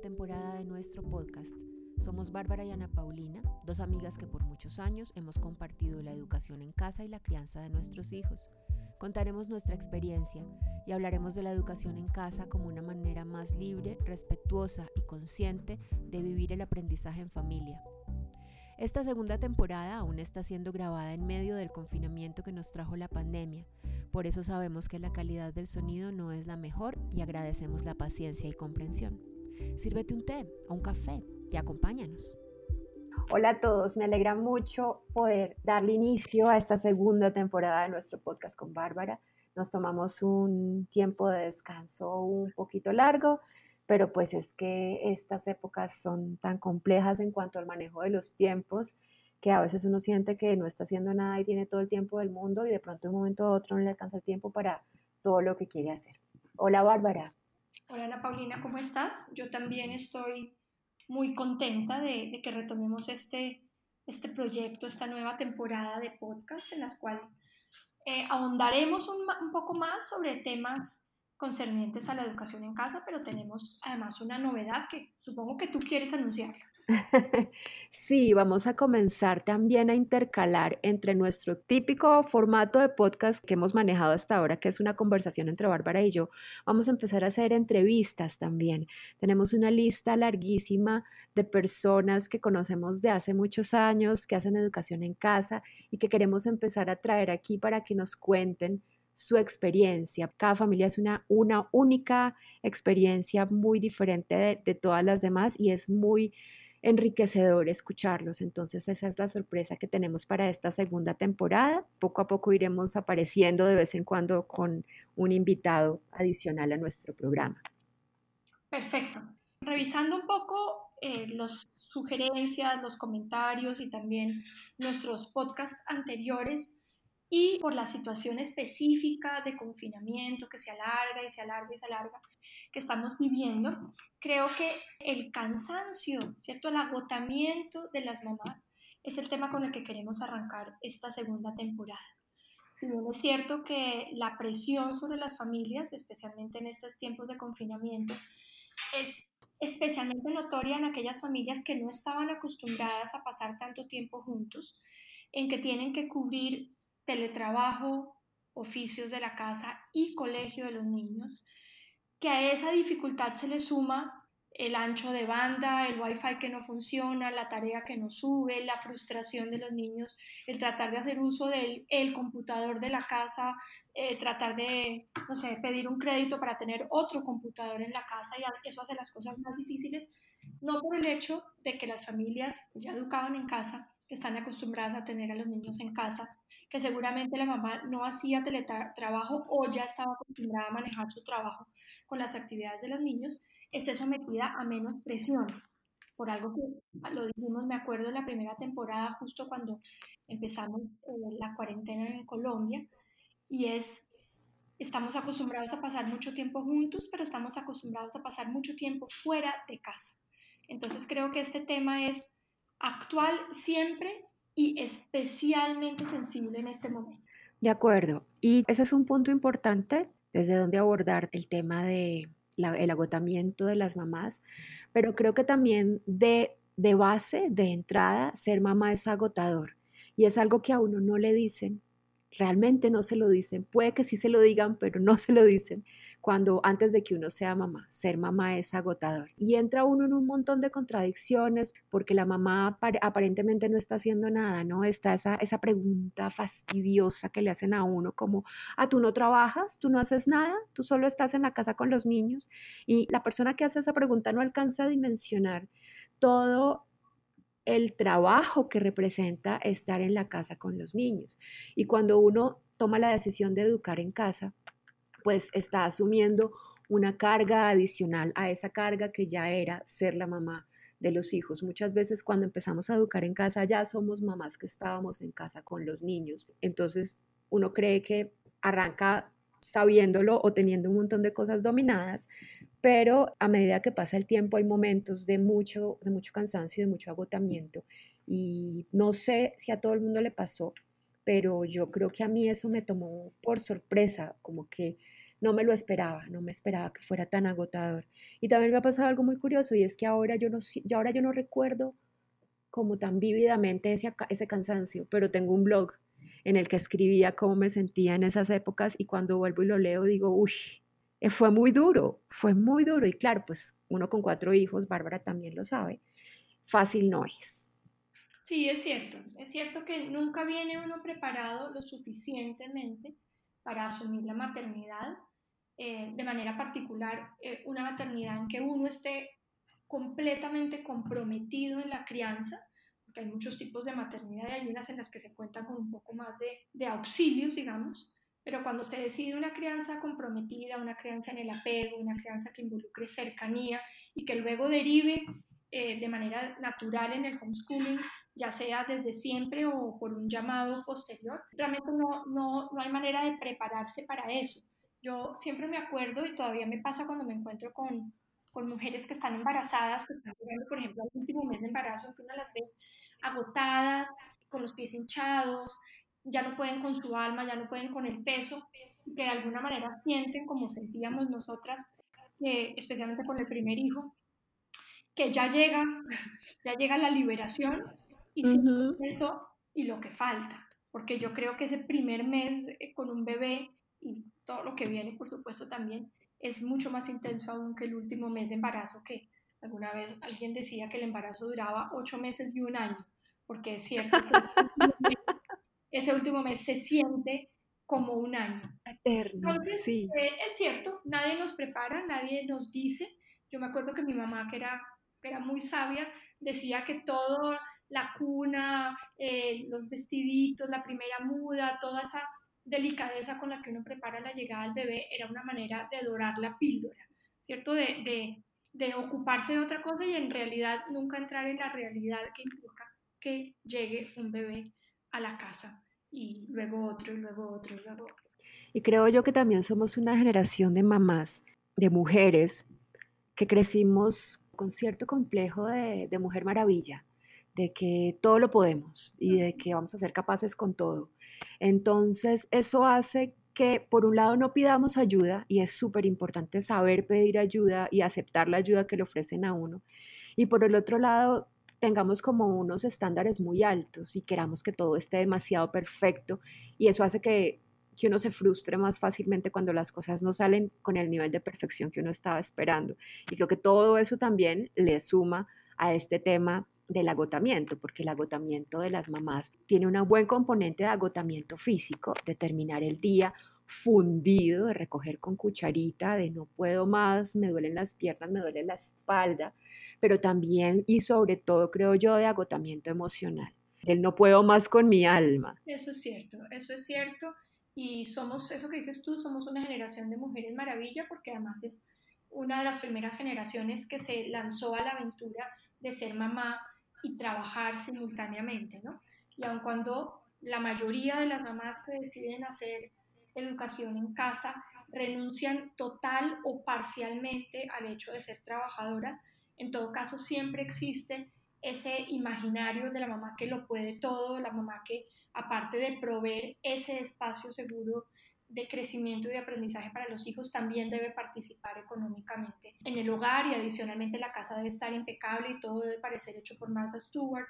temporada de nuestro podcast. Somos Bárbara y Ana Paulina, dos amigas que por muchos años hemos compartido la educación en casa y la crianza de nuestros hijos. Contaremos nuestra experiencia y hablaremos de la educación en casa como una manera más libre, respetuosa y consciente de vivir el aprendizaje en familia. Esta segunda temporada aún está siendo grabada en medio del confinamiento que nos trajo la pandemia, por eso sabemos que la calidad del sonido no es la mejor y agradecemos la paciencia y comprensión. Sírvete un té o un café y acompáñanos. Hola a todos, me alegra mucho poder darle inicio a esta segunda temporada de nuestro podcast con Bárbara. Nos tomamos un tiempo de descanso un poquito largo, pero pues es que estas épocas son tan complejas en cuanto al manejo de los tiempos que a veces uno siente que no está haciendo nada y tiene todo el tiempo del mundo y de pronto de un momento a otro no le alcanza el tiempo para todo lo que quiere hacer. Hola Bárbara. Hola Ana Paulina, ¿cómo estás? Yo también estoy muy contenta de, que retomemos este, este proyecto, esta nueva temporada de podcast en las cuales eh, ahondaremos un, un poco más sobre temas concernientes a la educación en casa, pero tenemos además una novedad que supongo que tú quieres anunciarla. Sí, vamos a comenzar también a intercalar entre nuestro típico formato de podcast que hemos manejado hasta ahora, que es una conversación entre Bárbara y yo. Vamos a empezar a hacer entrevistas también. Tenemos una lista larguísima de personas que conocemos de hace muchos años, que hacen educación en casa y que queremos empezar a traer aquí para que nos cuenten su experiencia. Cada familia es una, una única experiencia muy diferente de, de todas las demás y es muy enriquecedor escucharlos. Entonces esa es la sorpresa que tenemos para esta segunda temporada. Poco a poco iremos apareciendo de vez en cuando con un invitado adicional a nuestro programa. Perfecto. Revisando un poco eh, las sugerencias, los comentarios y también nuestros podcasts anteriores, y por la situación específica de confinamiento que se alarga y se alarga y se alarga que estamos viviendo, creo que el cansancio, ¿cierto? El agotamiento de las mamás es el tema con el que queremos arrancar esta segunda temporada. Si bien es cierto que la presión sobre las familias, especialmente en estos tiempos de confinamiento, es especialmente notoria en aquellas familias que no estaban acostumbradas a pasar tanto tiempo juntos, en que tienen que cubrir teletrabajo, oficios de la casa y colegio de los niños, que a esa dificultad se le suma el ancho de banda, el wifi que no funciona, la tarea que no sube, la frustración de los niños, el tratar de hacer uso del el computador de la casa, eh, tratar de, no sé, pedir un crédito para tener otro computador en la casa y eso hace las cosas más difíciles, no por el hecho de que las familias ya educaban en casa, que están acostumbradas a tener a los niños en casa, que seguramente la mamá no hacía teletrabajo o ya estaba acostumbrada a manejar su trabajo con las actividades de los niños, esté sometida a menos presión. Por algo que lo dijimos, me acuerdo en la primera temporada, justo cuando empezamos eh, la cuarentena en Colombia, y es, estamos acostumbrados a pasar mucho tiempo juntos, pero estamos acostumbrados a pasar mucho tiempo fuera de casa. Entonces creo que este tema es actual siempre y especialmente sensible en este momento. De acuerdo. Y ese es un punto importante desde donde abordar el tema de agotamiento de las mamás, pero creo que también de, de base, de entrada, ser mamá es agotador y es algo que a uno no le dicen realmente no se lo dicen. Puede que sí se lo digan, pero no se lo dicen cuando antes de que uno sea mamá. Ser mamá es agotador. Y entra uno en un montón de contradicciones porque la mamá aparentemente no está haciendo nada, ¿no? Está esa, esa pregunta fastidiosa que le hacen a uno como, ah, tú no trabajas, tú no haces nada, tú solo estás en la casa con los niños. Y la persona que hace esa pregunta no alcanza a dimensionar todo el trabajo que representa estar en la casa con los niños. Y cuando uno toma la decisión de educar en casa, pues está asumiendo una carga adicional a esa carga que ya era ser la mamá de los hijos. Muchas veces cuando empezamos a educar en casa ya somos mamás que estábamos en casa con los niños. Entonces uno cree que arranca sabiéndolo o teniendo un montón de cosas dominadas, pero a medida que pasa el tiempo hay momentos de mucho, de mucho cansancio y de mucho agotamiento. Y no sé si a todo el mundo le pasó, pero yo creo que a mí eso me tomó por sorpresa, como que no me lo esperaba, no me esperaba que fuera tan agotador. Y también me ha pasado algo muy curioso y es que ahora yo no, ahora yo no recuerdo como tan vívidamente ese, ese cansancio, pero tengo un blog en el que escribía cómo me sentía en esas épocas y cuando vuelvo y lo leo digo, uy, fue muy duro, fue muy duro. Y claro, pues uno con cuatro hijos, Bárbara también lo sabe, fácil no es. Sí, es cierto. Es cierto que nunca viene uno preparado lo suficientemente para asumir la maternidad, eh, de manera particular eh, una maternidad en que uno esté completamente comprometido en la crianza, porque hay muchos tipos de maternidad y hay unas en las que se cuenta con un poco más de auxilios, digamos, pero cuando se decide una crianza comprometida, una crianza en el apego, una crianza que involucre cercanía y que luego derive eh, de manera natural en el homeschooling, ya sea desde siempre o por un llamado posterior, realmente no, no, no hay manera de prepararse para eso. Yo siempre me acuerdo y todavía me pasa cuando me encuentro con, con mujeres que están embarazadas, que están llegando, por ejemplo, al último mes de embarazo, que uno las ve agotadas, con los pies hinchados, ya no pueden con su alma, ya no pueden con el peso, que de alguna manera sienten como sentíamos nosotras, eh, especialmente con el primer hijo, que ya llega, ya llega la liberación y eso y lo que falta, porque yo creo que ese primer mes eh, con un bebé y todo lo que viene, por supuesto, también es mucho más intenso aún que el último mes de embarazo, que alguna vez alguien decía que el embarazo duraba ocho meses y un año, porque es cierto que ese último mes se siente como un año. Eterno, sí. Eh, es cierto, nadie nos prepara, nadie nos dice. Yo me acuerdo que mi mamá, que era, que era muy sabia, decía que todo, la cuna, eh, los vestiditos, la primera muda, toda esa delicadeza con la que uno prepara la llegada al bebé era una manera de dorar la píldora, ¿cierto? De, de, de ocuparse de otra cosa y en realidad nunca entrar en la realidad que implica que llegue un bebé a la casa y luego otro y luego otro y luego otro. Y creo yo que también somos una generación de mamás, de mujeres, que crecimos con cierto complejo de, de mujer maravilla, de que todo lo podemos y de que vamos a ser capaces con todo. Entonces, eso hace que por un lado no pidamos ayuda y es súper importante saber pedir ayuda y aceptar la ayuda que le ofrecen a uno. Y por el otro lado, tengamos como unos estándares muy altos y queramos que todo esté demasiado perfecto y eso hace que, uno se frustre más fácilmente cuando las cosas no salen con el nivel de perfección que uno estaba esperando. Y creo que todo eso también le suma a este tema del agotamiento, porque el agotamiento de las mamás tiene un buen componente de agotamiento físico, de terminar el día fundido, de recoger con cucharita, de no puedo más, me duelen las piernas, me duele la espalda, pero también y sobre todo creo yo de agotamiento emocional, del no puedo más con mi alma. Eso es cierto, eso es cierto. Y somos, eso que dices tú, somos una generación de mujeres maravilla porque además es una de las primeras generaciones que se lanzó a la aventura de ser mamá y trabajar simultáneamente, ¿no? Y aun cuando la mayoría de las mamás que deciden hacer educación en casa renuncian total o parcialmente al hecho de ser trabajadoras. En todo caso, siempre existe ese imaginario de la mamá que lo puede todo, la mamá que aparte de proveer ese espacio seguro de crecimiento y de aprendizaje para los hijos también debe participar económicamente en el hogar y adicionalmente la casa debe estar impecable y todo debe parecer hecho por Martha Stewart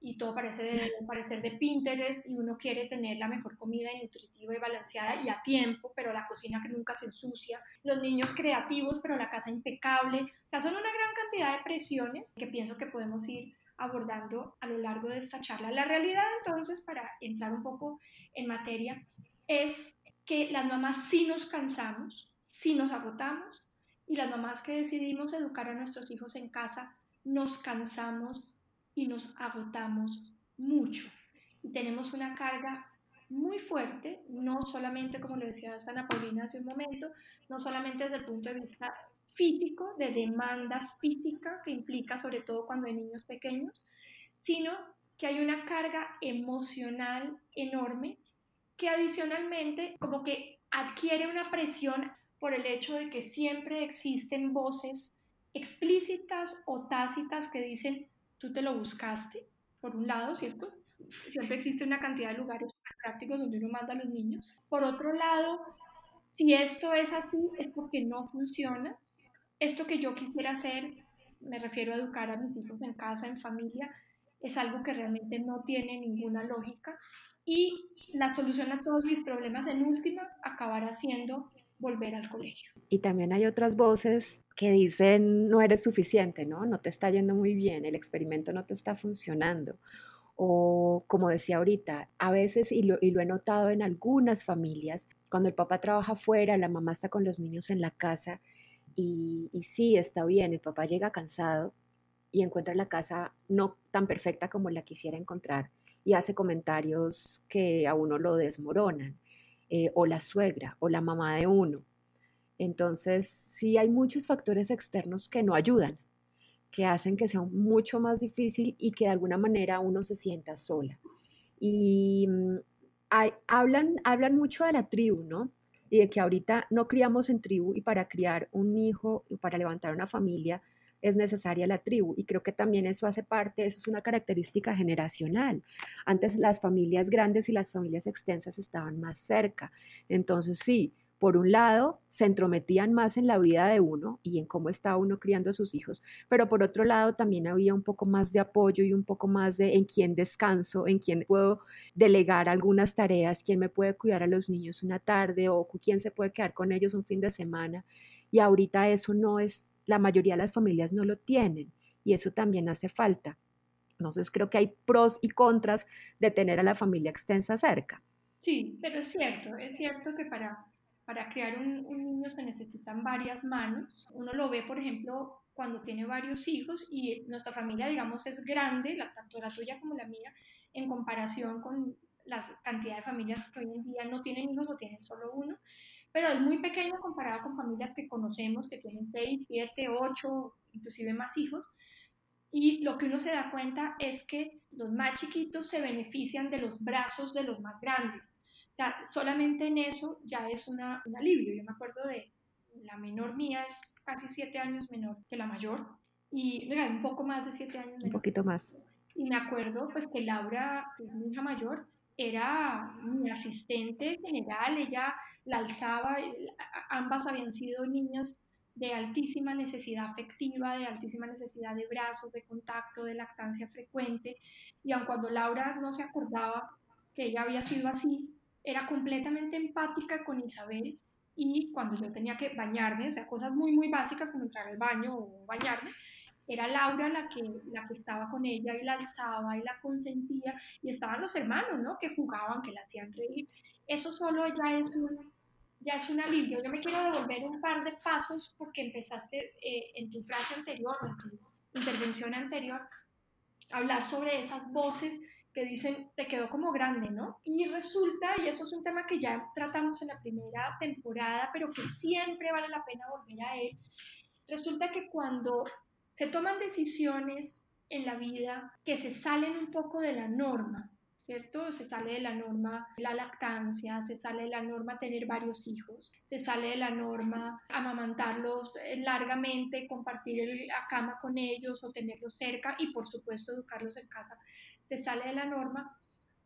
y todo parece debe parecer de Pinterest y uno quiere tener la mejor comida y nutritiva y balanceada y a tiempo, pero la cocina que nunca se ensucia, los niños creativos pero la casa impecable, o sea, son una gran cantidad de presiones que pienso que podemos ir abordando a lo largo de esta charla. La realidad entonces, para entrar un poco en materia, es que las mamás sí nos cansamos, sí nos agotamos y las mamás que decidimos educar a nuestros hijos en casa nos cansamos y nos agotamos mucho. Y tenemos una carga muy fuerte, no solamente, como le decía Ana Paulina hace un momento, no solamente desde el punto de vista físico, de demanda física que implica sobre todo cuando hay niños pequeños, sino que hay una carga emocional enorme que adicionalmente como que adquiere una presión por el hecho de que siempre existen voces explícitas o tácitas que dicen, tú te lo buscaste, por un lado, ¿cierto? Siempre existe una cantidad de lugares prácticos donde uno manda a los niños. Por otro lado, Si esto es así, es porque no funciona. Esto que yo quisiera hacer, me refiero a educar a mis hijos en casa, en familia, es algo que realmente no tiene ninguna lógica y la solución a todos mis problemas en últimas acabará siendo volver al colegio. Y también hay otras voces que dicen no eres suficiente, ¿no? No te está yendo muy bien, el experimento no te está funcionando. O como decía ahorita, a veces, y lo, he notado en algunas familias, cuando el papá trabaja fuera, la mamá está con los niños en la casa y, y sí, está bien, el papá llega cansado y encuentra la casa no tan perfecta como la quisiera encontrar y hace comentarios que a uno lo desmoronan, eh, o la suegra, o la mamá de uno. Entonces, sí hay muchos factores externos que no ayudan, que hacen que sea mucho más difícil y que de alguna manera uno se sienta sola. Y mm, hablan, hablan mucho de la tribu, ¿no? Y de que ahorita no criamos en tribu y para criar un hijo y para levantar una familia es necesaria la tribu. Y creo que también eso hace parte, eso es una característica generacional. Antes las familias grandes y las familias extensas estaban más cerca. Entonces sí, por un lado, se entrometían más en la vida de uno y en cómo estaba uno criando a sus hijos, pero por otro lado también había un poco más de apoyo y un poco más de en quién descanso, en quién puedo delegar algunas tareas, quién me puede cuidar a los niños una tarde o quién se puede quedar con ellos un fin de semana. Y ahorita eso no es la mayoría de las familias no lo tienen y eso también hace falta. Entonces creo que hay pros y contras de tener a la familia extensa cerca. Sí, pero es cierto, es cierto que para, para crear un, niño se necesitan varias manos. Uno lo ve, por ejemplo, cuando tiene varios hijos y nuestra familia, digamos, es grande, tanto la tuya como la mía, en comparación con la cantidad de familias que hoy en día no tienen hijos o tienen solo uno pero es muy pequeño comparado con familias que conocemos que tienen 6, 7, 8, inclusive más hijos. Y lo que uno se da cuenta es que los más chiquitos se benefician de los brazos de los más grandes. O sea, solamente en eso ya es una, un alivio. Yo me acuerdo de la menor mía, es casi 7 años menor que la mayor, y un poco más de 7 años menor. Un poquito más. Y me acuerdo pues que Laura, que es mi hija mayor, era mi asistente general, ella la alzaba, ambas habían sido niñas de altísima necesidad afectiva, de altísima necesidad de brazos, de contacto, de lactancia frecuente, y aun cuando Laura no se acordaba que ella había sido así, era completamente empática con Isabel y cuando yo tenía que bañarme, o sea, cosas muy, muy básicas como entrar al baño o bañarme, era Laura la que, la que estaba con ella y la alzaba y la consentía, y estaban los hermanos, ¿no? Que jugaban, que la hacían reír. Eso solo ya es un, ya es un alivio. Yo me quiero devolver un par de pasos porque empezaste eh, en tu frase anterior, en tu intervención anterior, a hablar sobre esas voces que dicen, te quedó como grande, ¿no? Y resulta, y eso es un tema que ya tratamos en la primera temporada, pero que siempre vale la pena volver a él, resulta que cuando se toman decisiones en la vida que se salen un poco de la norma, ¿cierto? Se sale de la norma la lactancia, se sale de la norma tener varios hijos, se sale de la norma amamantarlos eh, largamente, compartir la cama con ellos o tenerlos cerca y por supuesto educarlos en casa, se sale de la norma.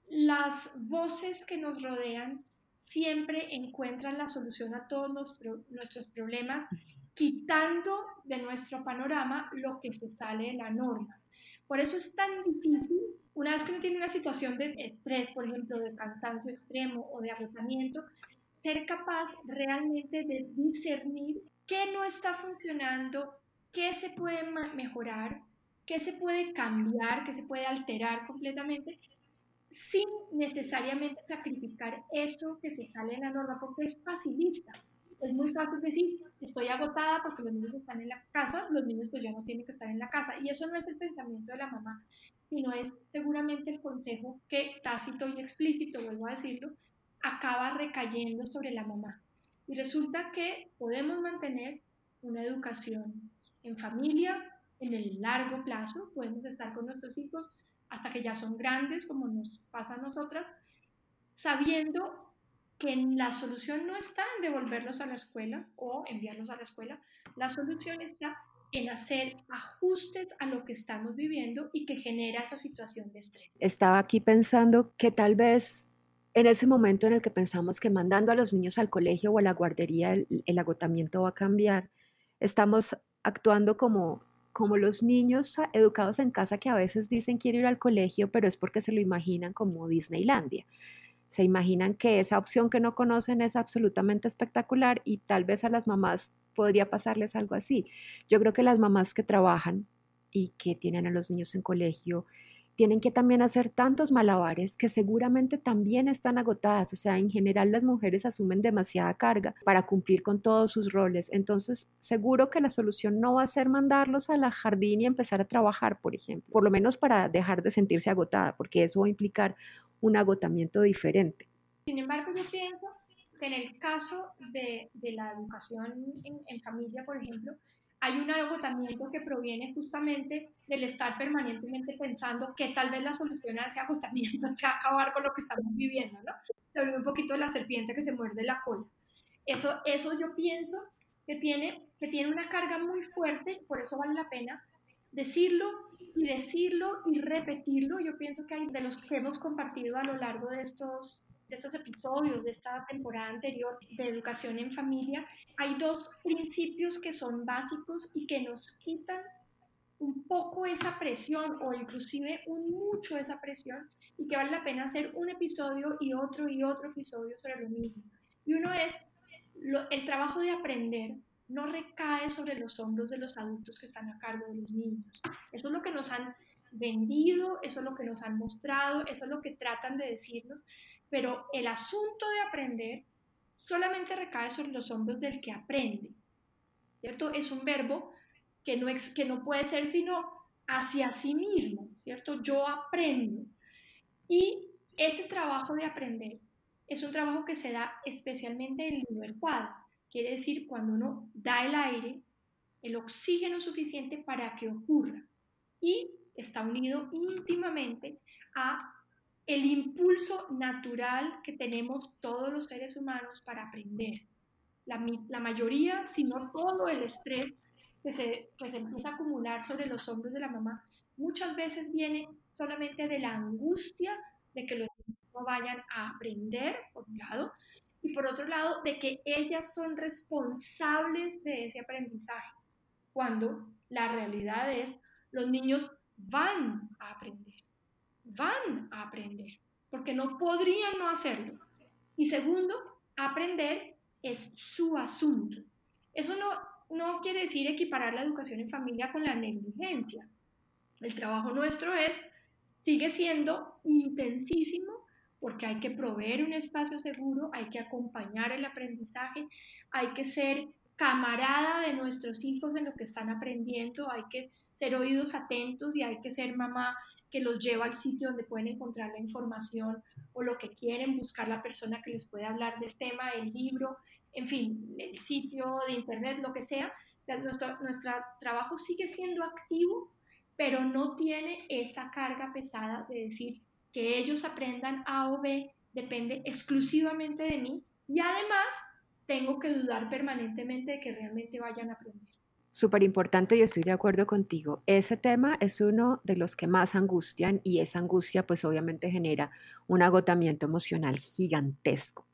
Las voces que nos rodean siempre encuentran la solución a todos nuestros problemas quitando de nuestro panorama lo que se sale de la norma. Por eso es tan difícil, una vez que uno tiene una situación de estrés, por ejemplo, de cansancio extremo o de agotamiento, ser capaz realmente de discernir qué no está funcionando, qué se puede mejorar, qué se puede cambiar, qué se puede alterar completamente, sin necesariamente sacrificar eso que se sale de la norma, porque es facilista es muy fácil decir, estoy agotada porque los niños están en la casa, los niños pues ya no tienen que estar en la casa. Y eso no es el pensamiento de la mamá, sino es seguramente el consejo que tácito y explícito, vuelvo a decirlo, acaba recayendo sobre la mamá. Y resulta que podemos mantener una educación en familia en el largo plazo, podemos estar con nuestros hijos hasta que ya son grandes, como nos pasa a nosotras, sabiendo que la solución no está en devolverlos a la escuela o enviarlos a la escuela, la solución está en hacer ajustes a lo que estamos viviendo y que genera esa situación de estrés. Estaba aquí pensando que tal vez en ese momento en el que pensamos que mandando a los niños al colegio o a la guardería el, agotamiento va a cambiar, estamos actuando como, como los niños educados en casa que a veces dicen quiero ir al colegio, pero es porque se lo imaginan como Disneylandia. Se imaginan que esa opción que no conocen es absolutamente espectacular y tal vez a las mamás podría pasarles algo así. Yo creo que las mamás que trabajan y que tienen a los niños en colegio tienen que también hacer tantos malabares que seguramente también están agotadas. O sea, en general las mujeres asumen demasiada carga para cumplir con todos sus roles. Entonces, seguro que la solución no va a ser mandarlos a la jardín y empezar a trabajar, por ejemplo, por lo menos para dejar de sentirse agotada, porque eso va a implicar un agotamiento diferente. Sin embargo, yo pienso que en el caso de, la educación en, familia, por ejemplo, hay un agotamiento que proviene justamente del estar permanentemente pensando que tal vez la solución a ese agotamiento sea acabar con lo que estamos viviendo, ¿no? Se un poquito la serpiente que se muerde la cola. Eso, eso yo pienso que tiene, que tiene una carga muy fuerte, por eso vale la pena decirlo y decirlo y repetirlo. Yo pienso que hay de los que hemos compartido a lo largo de estos de estos episodios de esta temporada anterior de educación en familia, hay dos principios que son básicos y que nos quitan un poco esa presión o inclusive un mucho esa presión y que vale la pena hacer un episodio y otro y otro episodio sobre lo mismo. Y uno es el trabajo de aprender no recae sobre los hombros de los adultos que están a cargo de los niños. Eso es lo que nos han vendido, eso es lo que nos han mostrado, eso es lo que tratan de decirnos, pero el asunto de aprender solamente recae sobre los hombros del que aprende, ¿cierto? Es un verbo que no, que no puede ser sino hacia sí mismo, ¿cierto? Yo aprendo. Y ese trabajo de aprender es un trabajo que se da especialmente en libertad. Quiere decir, cuando uno da el aire, el oxígeno suficiente para que ocurra. Y está unido íntimamente a el impulso natural que tenemos todos los seres humanos para aprender. La, mayoría, si no todo el estrés que se, que se empieza a acumular sobre los hombros de la mamá, muchas veces viene solamente de la angustia de que los niños no vayan a aprender, por un lado, y por otro lado, de que ellas son responsables de ese aprendizaje, cuando la realidad es los niños van a aprender van a aprender, porque no podrían no hacerlo. Y segundo, aprender es su asunto. Eso no, no quiere decir equiparar la educación en familia con la negligencia. El trabajo nuestro es, sigue siendo intensísimo porque hay que proveer un espacio seguro, hay que acompañar el aprendizaje, hay que ser camarada de nuestros hijos en lo que están aprendiendo, hay que ser oídos atentos y hay que ser mamá que los lleva al sitio donde pueden encontrar la información o lo que quieren, buscar la persona que les puede hablar del tema, el libro, en fin, el sitio de internet, lo que sea. nuestro, nuestro trabajo sigue siendo activo, pero no tiene esa carga pesada de decir que ellos aprendan A o B, depende exclusivamente de mí y además tengo que dudar permanentemente de que realmente vayan a aprender súper importante y estoy de acuerdo contigo. Ese tema es uno de los que más angustian y esa angustia pues obviamente genera un agotamiento emocional gigantesco.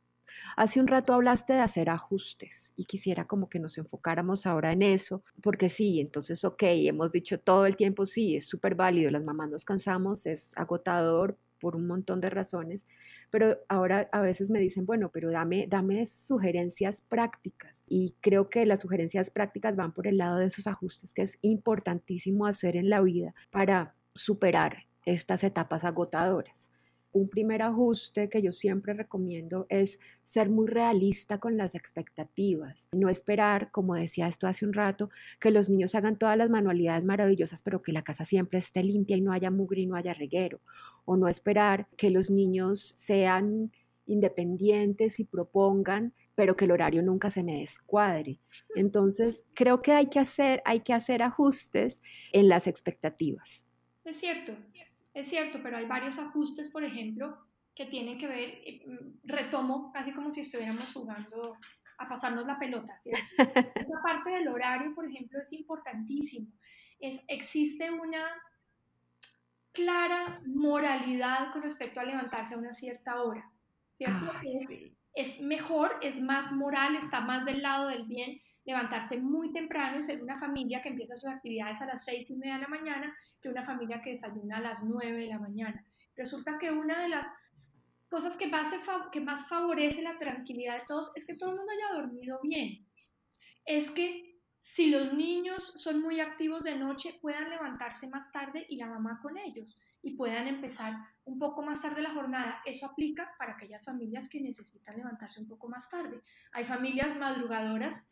Hace un rato hablaste de hacer ajustes y quisiera como que nos enfocáramos ahora en eso, porque sí, entonces, ok, hemos dicho todo el tiempo, sí, es súper válido, las mamás nos cansamos, es agotador por un montón de razones, pero ahora a veces me dicen, bueno, pero dame, dame sugerencias prácticas. Y creo que las sugerencias prácticas van por el lado de esos ajustes que es importantísimo hacer en la vida para superar estas etapas agotadoras un primer ajuste que yo siempre recomiendo es ser muy realista con las expectativas, no esperar, como decía esto hace un rato, que los niños hagan todas las manualidades maravillosas, pero que la casa siempre esté limpia y no haya mugre y no haya reguero, o no esperar que los niños sean independientes y propongan, pero que el horario nunca se me descuadre. Entonces, creo que hay que hacer, hay que hacer ajustes en las expectativas. Es cierto, es cierto, pero hay varios ajustes, por ejemplo, que tienen que ver, eh, mm, retomo casi como si estuviéramos jugando a pasarnos la pelota, ¿cierto? Esa parte del horario, por ejemplo, es importantísimo. Es, existe una clara moralidad con respecto a levantarse a una cierta hora. ¿cierto? es, mejor, es más moral, está más del lado del bien levantarse muy temprano y ser una familia que empieza sus actividades a las seis y media de la mañana que una familia que desayuna a las nueve de la mañana. Resulta que una de las cosas que más, que más favorece la tranquilidad de todos es que todo el mundo haya dormido bien. Es que si los niños son muy activos de noche, puedan levantarse más tarde y la mamá con ellos y puedan empezar un poco más tarde la jornada. Eso aplica para aquellas familias que necesitan levantarse un poco más tarde. Hay familias madrugadoras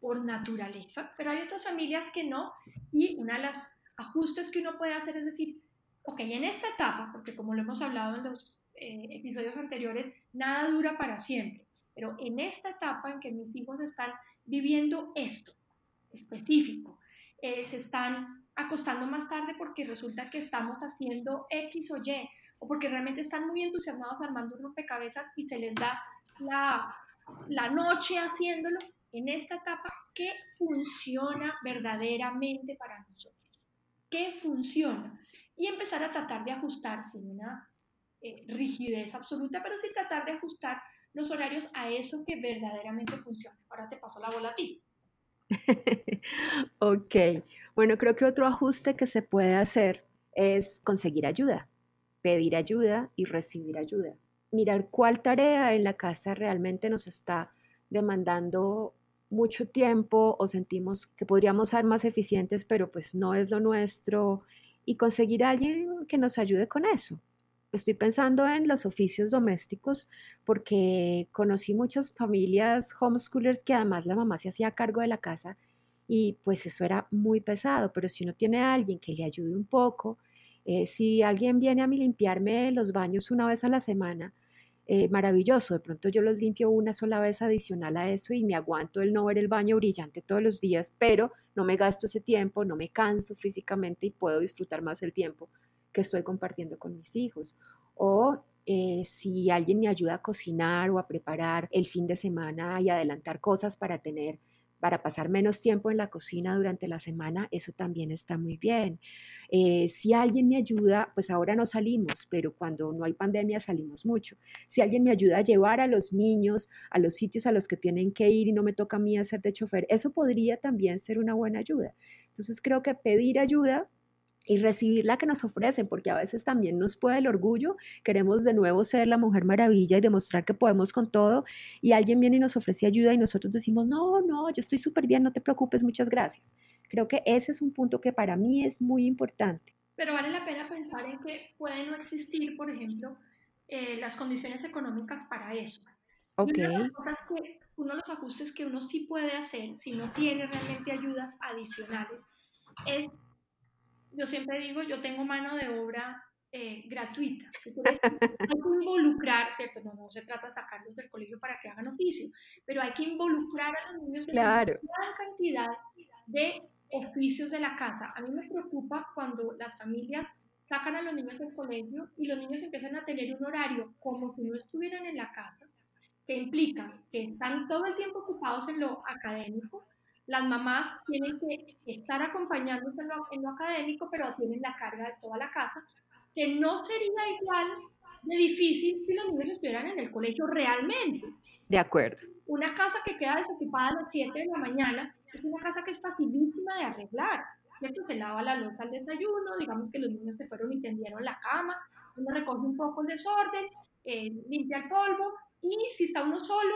por naturaleza, pero hay otras familias que no y una de las ajustes que uno puede hacer es decir, ok, en esta etapa, porque como lo hemos hablado en los eh, episodios anteriores, nada dura para siempre, pero en esta etapa en que mis hijos están viviendo esto específico, eh, se están acostando más tarde porque resulta que estamos haciendo X o Y, o porque realmente están muy entusiasmados armando un rompecabezas y se les da la, la noche haciéndolo, en esta etapa, ¿qué funciona verdaderamente para nosotros? ¿Qué funciona? Y empezar a tratar de ajustar sin una eh, rigidez absoluta, pero sí tratar de ajustar los horarios a eso que verdaderamente funciona. Ahora te paso la bola a ti. ok, bueno, creo que otro ajuste que se puede hacer es conseguir ayuda, pedir ayuda y recibir ayuda. Mirar cuál tarea en la casa realmente nos está demandando mucho tiempo o sentimos que podríamos ser más eficientes, pero pues no es lo nuestro y conseguir a alguien que nos ayude con eso. Estoy pensando en los oficios domésticos porque conocí muchas familias homeschoolers que además la mamá se hacía cargo de la casa y pues eso era muy pesado, pero si uno tiene a alguien que le ayude un poco, eh, si alguien viene a limpiarme los baños una vez a la semana, eh, maravilloso. De pronto yo los limpio una sola vez adicional a eso y me aguanto el no ver el baño brillante todos los días, pero no me gasto ese tiempo, no me canso físicamente y puedo disfrutar más el tiempo que estoy compartiendo con mis hijos. O eh, si alguien me ayuda a cocinar o a preparar el fin de semana y adelantar cosas para tener para pasar menos tiempo en la cocina durante la semana, eso también está muy bien. Eh, si alguien me ayuda, pues ahora no salimos, pero cuando no hay pandemia salimos mucho. Si alguien me ayuda a llevar a los niños a los sitios a los que tienen que ir y no me toca a mí hacer de chofer, eso podría también ser una buena ayuda. Entonces creo que pedir ayuda y recibir la que nos ofrecen, porque a veces también nos puede el orgullo, queremos de nuevo ser la mujer maravilla y demostrar que podemos con todo, y alguien viene y nos ofrece ayuda y nosotros decimos, no, no, yo estoy súper bien, no te preocupes, muchas gracias. Creo que ese es un punto que para mí es muy importante. Pero vale la pena pensar en que puede no existir, por ejemplo, eh, las condiciones económicas para eso. Ok. una de las cosas que, uno de los ajustes que uno sí puede hacer si no tiene realmente ayudas adicionales es yo siempre digo, yo tengo mano de obra eh, gratuita. hay que involucrar, ¿cierto? No, no se trata de sacarlos del colegio para que hagan oficio, pero hay que involucrar a los niños claro. en gran cantidad de oficios de la casa. A mí me preocupa cuando las familias sacan a los niños del colegio y los niños empiezan a tener un horario como si no estuvieran en la casa, que implica que están todo el tiempo ocupados en lo académico, las mamás tienen que estar acompañándose en lo, académico, pero tienen la carga de toda la casa, que no sería igual de difícil si los niños estuvieran en el colegio realmente. De acuerdo. Una casa que queda desocupada a las 7 de la mañana es una casa que es facilísima de arreglar. ¿cierto? Se lava la losa al desayuno, digamos que los niños se fueron y tendieron la cama, uno recoge un poco el desorden, eh, limpia el polvo y si está uno solo,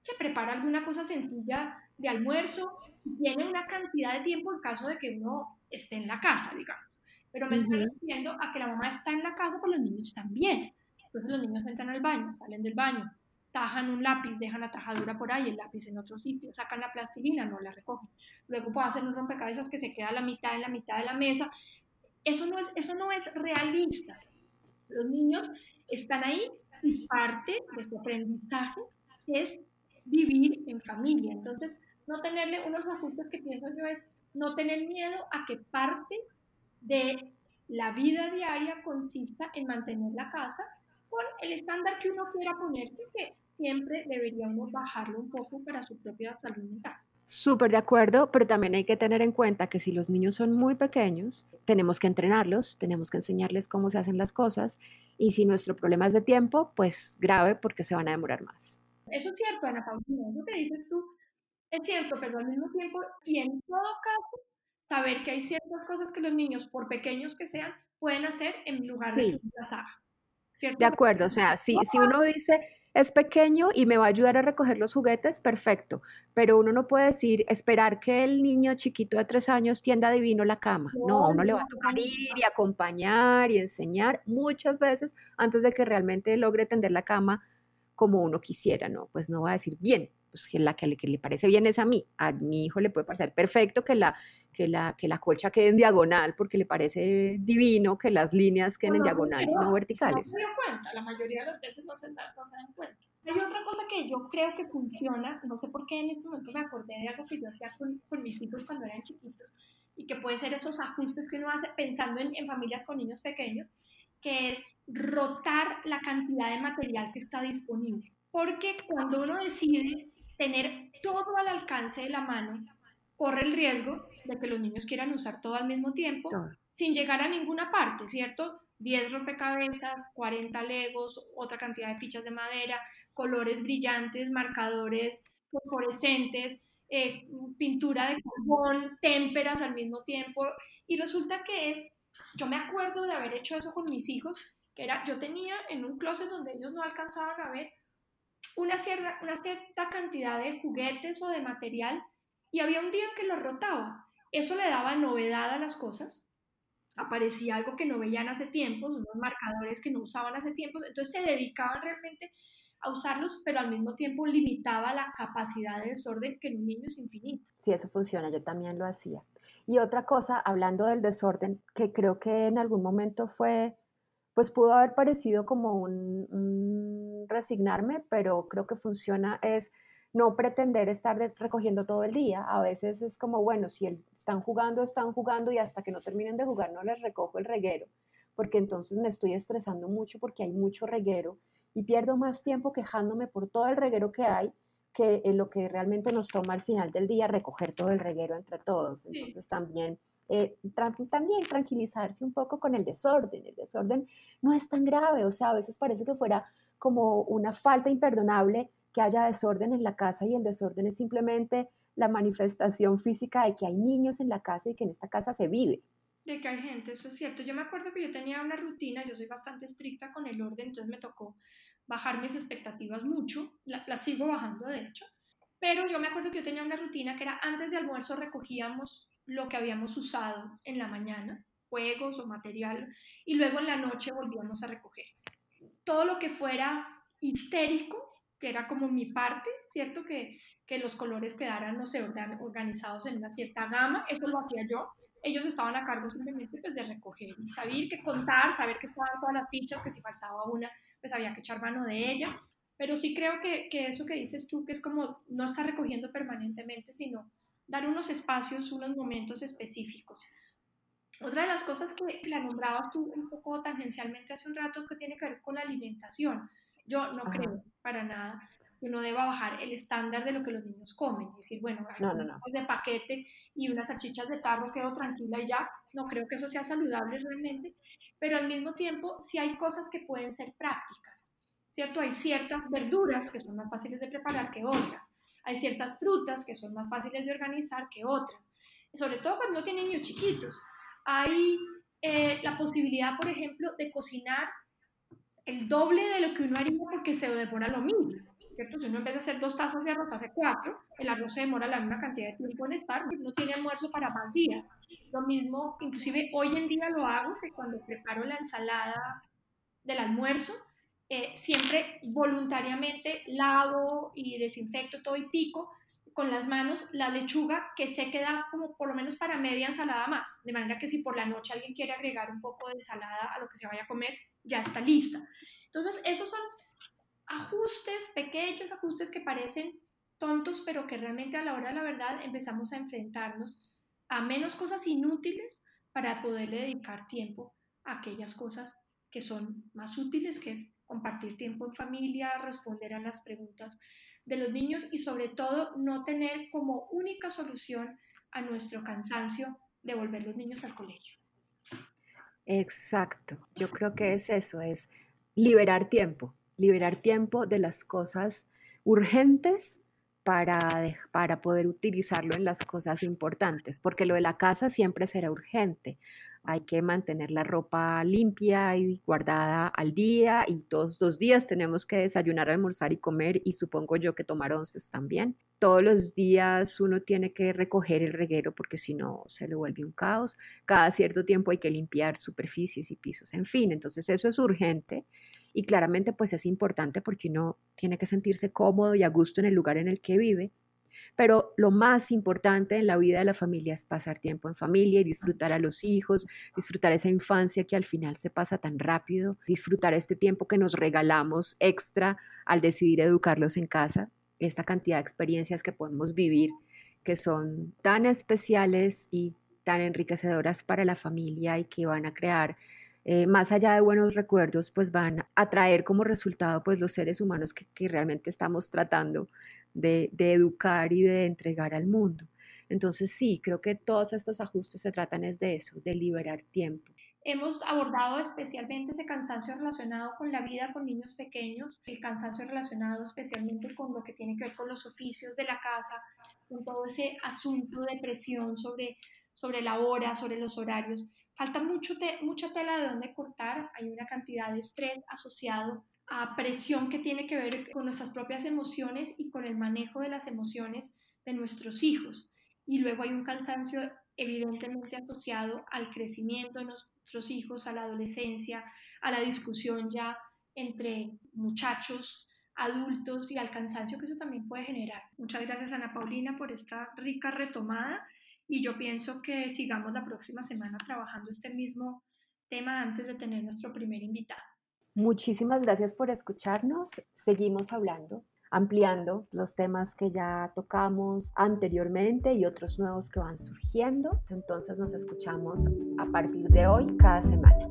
se prepara alguna cosa sencilla de almuerzo tiene una cantidad de tiempo en caso de que uno esté en la casa, digamos. Pero me estoy refiriendo a que la mamá está en la casa, pero los niños también. Entonces los niños entran al baño, salen del baño, tajan un lápiz, dejan la tajadura por ahí, el lápiz en otro sitio, sacan la plastilina, no la recogen. Luego pueden hacer un rompecabezas que se queda a la mitad en la mitad de la mesa. Eso no es, eso no es realista. Los niños están ahí y parte de su aprendizaje es vivir en familia. Entonces, no tenerle unos ajustes que pienso yo es no tener miedo a que parte de la vida diaria consista en mantener la casa con el estándar que uno quiera ponerse, que siempre deberíamos bajarlo un poco para su propia salud mental. Súper de acuerdo, pero también hay que tener en cuenta que si los niños son muy pequeños, tenemos que entrenarlos, tenemos que enseñarles cómo se hacen las cosas y si nuestro problema es de tiempo, pues grave porque se van a demorar más. Eso es cierto, Ana Paulina, eso que dices tú es cierto, pero al mismo tiempo, y en todo caso, saber que hay ciertas cosas que los niños, por pequeños que sean, pueden hacer en lugar de la saga. De acuerdo, o sea, si, si uno dice, es pequeño y me va a ayudar a recoger los juguetes, perfecto. Pero uno no puede decir, esperar que el niño chiquito de tres años tienda divino la cama. No, a uno le va a tocar ir y acompañar y enseñar muchas veces antes de que realmente logre tender la cama como uno quisiera, ¿no? Pues no va a decir, bien, pues que la que le, que le parece bien es a mí. A mi hijo le puede parecer perfecto que la, que la, que la colcha quede en diagonal porque le parece divino que las líneas queden en diagonal y no verticales. No se dan cuenta, la mayoría de las veces no se, dan, no se dan cuenta. Hay otra cosa que yo creo que funciona, no sé por qué en este momento me acordé de algo que yo hacía con, con mis hijos cuando eran chiquitos y que puede ser esos ajustes que uno hace pensando en, en familias con niños pequeños, que es rotar la cantidad de material que está disponible. Porque cuando uno decide tener todo al alcance de la mano, corre el riesgo de que los niños quieran usar todo al mismo tiempo sin llegar a ninguna parte, ¿cierto? 10 rompecabezas, 40 legos, otra cantidad de fichas de madera, colores brillantes, marcadores fluorescentes, eh, pintura de carbón, témperas al mismo tiempo. Y resulta que es, yo me acuerdo de haber hecho eso con mis hijos, que era, yo tenía en un closet donde ellos no alcanzaban a ver una cierta, cantidad de juguetes o de material y había un día que lo rotaba. Eso le daba novedad a las cosas. Aparecía algo que no veían hace tiempos, unos marcadores que no usaban hace tiempos, entonces se dedicaban realmente a usarlos, pero al mismo tiempo limitaba la capacidad de desorden que en un niño es infinito. Sí, eso funciona, yo también lo hacía. Y otra cosa, hablando del desorden, que creo que en algún momento fue pues pudo haber parecido como un, resignarme, pero creo que funciona es no pretender estar recogiendo todo el día. A veces es como, bueno, si están jugando, están jugando y hasta que no terminen de jugar no les recojo el reguero, porque entonces me estoy estresando mucho porque hay mucho reguero y pierdo más tiempo quejándome por todo el reguero que hay que en lo que realmente nos toma al final del día recoger todo el reguero entre todos. Entonces también eh, también tranquilizarse un poco con el desorden. El desorden no es tan grave, o sea, a veces parece que fuera como una falta imperdonable que haya desorden en la casa y el desorden es simplemente la manifestación física de que hay niños en la casa y que en esta casa se vive. De que hay gente, eso es cierto. Yo me acuerdo que yo tenía una rutina, yo soy bastante estricta con el orden, entonces me tocó bajar mis expectativas mucho, las sigo bajando de hecho, pero yo me acuerdo que yo tenía una rutina que era antes de almuerzo recogíamos lo que habíamos usado en la mañana, juegos o material, y luego en la noche volvíamos a recoger. Todo lo que fuera histérico, que era como mi parte, ¿cierto? Que, que los colores quedaran, no sé, organizados en una cierta gama, eso lo hacía yo. Ellos estaban a cargo simplemente pues, de recoger saber qué contar, saber que estaban todas las fichas, que si faltaba una, pues había que echar mano de ella. Pero sí creo que, que eso que dices tú, que es como no estar recogiendo permanentemente, sino dar unos espacios, unos momentos específicos. Otra de las cosas que la nombrabas tú un poco tangencialmente hace un rato que tiene que ver con la alimentación. Yo no creo para nada que uno deba bajar el estándar de lo que los niños comen. Es decir, bueno, hay no, no, de paquete y unas salchichas de tarro, quedo tranquila y ya. No creo que eso sea saludable realmente. Pero al mismo tiempo, sí hay cosas que pueden ser prácticas. ¿Cierto? Hay ciertas verduras que son más fáciles de preparar que otras. Hay ciertas frutas que son más fáciles de organizar que otras, sobre todo cuando tienen niños chiquitos. Hay eh, la posibilidad, por ejemplo, de cocinar el doble de lo que uno haría porque se demora lo mismo. ¿cierto? Si uno en vez de hacer dos tazas de arroz hace cuatro, el arroz se demora la misma cantidad de tiempo en estar, no tiene almuerzo para más días. Lo mismo, inclusive hoy en día lo hago, que cuando preparo la ensalada del almuerzo, eh, siempre voluntariamente lavo y desinfecto todo y pico con las manos la lechuga que se queda como por lo menos para media ensalada más, de manera que si por la noche alguien quiere agregar un poco de ensalada a lo que se vaya a comer, ya está lista. Entonces, esos son ajustes, pequeños ajustes que parecen tontos, pero que realmente a la hora de la verdad empezamos a enfrentarnos a menos cosas inútiles para poderle dedicar tiempo a aquellas cosas que son más útiles, que es compartir tiempo en familia, responder a las preguntas de los niños y sobre todo no tener como única solución a nuestro cansancio devolver los niños al colegio. Exacto, yo creo que es eso, es liberar tiempo, liberar tiempo de las cosas urgentes para, para poder utilizarlo en las cosas importantes, porque lo de la casa siempre será urgente. Hay que mantener la ropa limpia y guardada al día y todos los días tenemos que desayunar, almorzar y comer y supongo yo que tomar onces también. Todos los días uno tiene que recoger el reguero porque si no se le vuelve un caos. Cada cierto tiempo hay que limpiar superficies y pisos, en fin, entonces eso es urgente y claramente pues es importante porque uno tiene que sentirse cómodo y a gusto en el lugar en el que vive. Pero lo más importante en la vida de la familia es pasar tiempo en familia y disfrutar a los hijos, disfrutar esa infancia que al final se pasa tan rápido, disfrutar este tiempo que nos regalamos extra al decidir educarlos en casa, esta cantidad de experiencias que podemos vivir que son tan especiales y tan enriquecedoras para la familia y que van a crear eh, más allá de buenos recuerdos, pues van a traer como resultado pues los seres humanos que, realmente estamos tratando de, educar y de entregar al mundo. Entonces sí, creo que todos estos ajustes se tratan es de eso, de liberar tiempo. Hemos abordado especialmente ese cansancio relacionado con la vida con niños pequeños, el cansancio relacionado especialmente con lo que tiene que ver con los oficios de la casa, con todo ese asunto de presión sobre, sobre la hora, sobre los horarios. Falta mucho mucha tela de donde cortar, hay una cantidad de estrés asociado a presión que tiene que ver con nuestras propias emociones y con el manejo de las emociones de nuestros hijos. Y luego hay un cansancio evidentemente asociado al crecimiento de nuestros hijos, a la adolescencia, a la discusión ya entre muchachos, adultos y al cansancio que eso también puede generar. Muchas gracias Ana Paulina por esta rica retomada y yo pienso que sigamos la próxima semana trabajando este mismo tema antes de tener nuestro primer invitado. Muchísimas gracias por escucharnos. Seguimos hablando, ampliando los temas que ya tocamos anteriormente y otros nuevos que van surgiendo. Entonces nos escuchamos a partir de hoy cada semana.